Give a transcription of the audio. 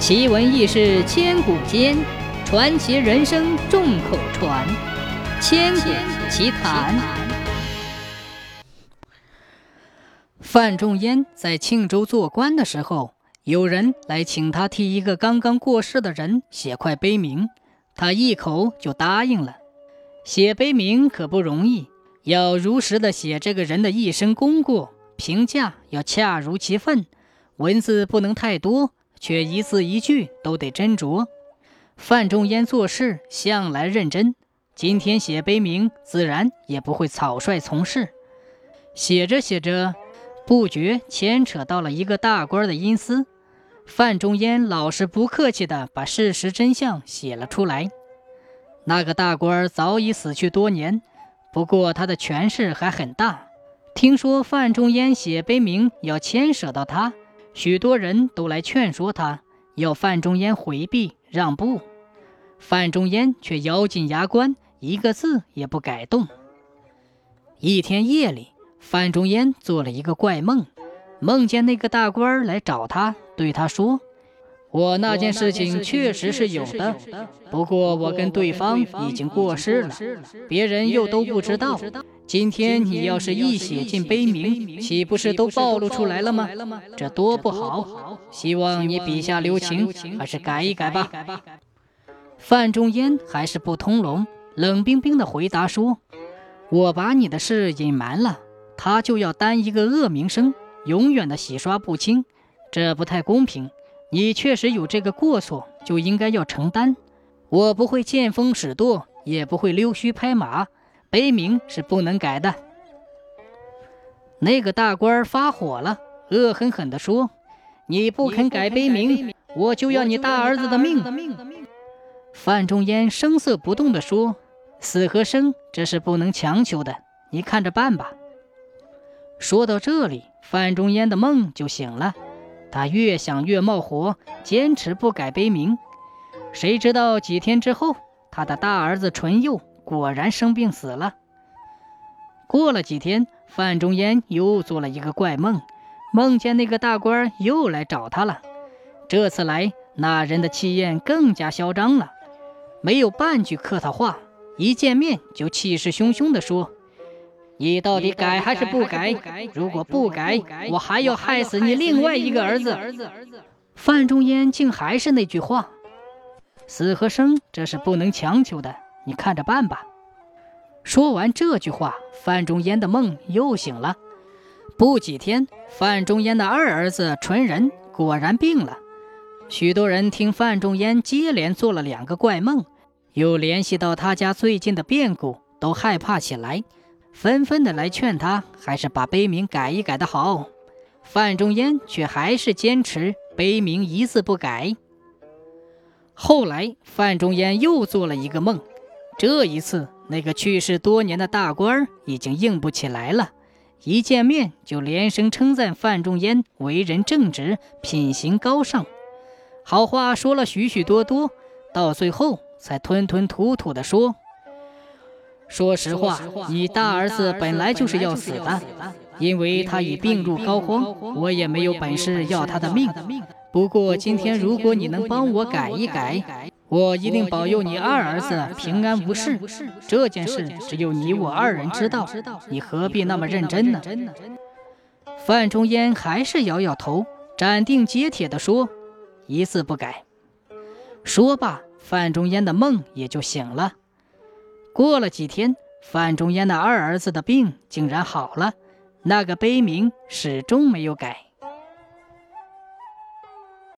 奇闻异事千古间，传奇人生众口传。千古奇谈。范仲淹在庆州做官的时候，有人来请他替一个刚刚过世的人写块碑铭，他一口就答应了。写碑铭可不容易，要如实的写这个人的一生功过，评价要恰如其分，文字不能太多。却一字一句都得斟酌。范仲淹做事向来认真，今天写碑铭，自然也不会草率从事。写着写着，不觉牵扯到了一个大官的阴私。范仲淹老实不客气地把事实真相写了出来。那个大官早已死去多年，不过他的权势还很大。听说范仲淹写碑铭要牵扯到他。许多人都来劝说他，要范仲淹回避让步，范仲淹却咬紧牙关，一个字也不改动。一天夜里，范仲淹做了一个怪梦，梦见那个大官来找他，对他说。我那件事情确实是有的，不过我跟对方已经过世了，别人又都不知道。今天你要是一写进碑铭，岂不是都暴露出来了吗？这多不好！希望你笔下留情，还是改一改吧。范仲淹还是不通融，冷冰冰的回答说：“我把你的事隐瞒了，他就要担一个恶名声，永远的洗刷不清，这不太公平。”你确实有这个过错，就应该要承担。我不会见风使舵，也不会溜须拍马。碑铭是不能改的。那个大官发火了，恶狠狠地说：“你不肯改碑铭，我就要你大儿子的命。”范仲淹声色不动地说：“死和生，这是不能强求的，你看着办吧。”说到这里，范仲淹的梦就醒了。他越想越冒火，坚持不改碑铭。谁知道几天之后，他的大儿子淳佑果然生病死了。过了几天，范仲淹又做了一个怪梦，梦见那个大官又来找他了。这次来，那人的气焰更加嚣张了，没有半句客套话，一见面就气势汹汹地说。你到底改还是不改？如果不改，我还要害死你另外一个儿子。范仲淹竟还是那句话：死和生，这是不能强求的，你看着办吧。说完这句话，范仲淹的梦又醒了。不几天，范仲淹的二儿子淳仁果然病了。许多人听范仲淹接连做了两个怪梦，又联系到他家最近的变故，都害怕起来。纷纷的来劝他，还是把碑名改一改的好。范仲淹却还是坚持碑名一字不改。后来，范仲淹又做了一个梦，这一次，那个去世多年的大官已经硬不起来了，一见面就连声称赞范仲淹为人正直、品行高尚，好话说了许许多多，到最后才吞吞吐吐地说。说实话，你大儿子本来就是要死的，因为他已病入膏肓，我也没有本事要他的命。不过今天如果你能帮我改一改，我一定保佑你二儿子平安无事。这件事只有你我二人知道，你何必那么认真呢？范仲淹还是摇摇头，斩钉截铁地说：“一字不改。”说罢，范仲淹的梦也就醒了。过了几天，范仲淹的二儿子的病竟然好了，那个碑名始终没有改。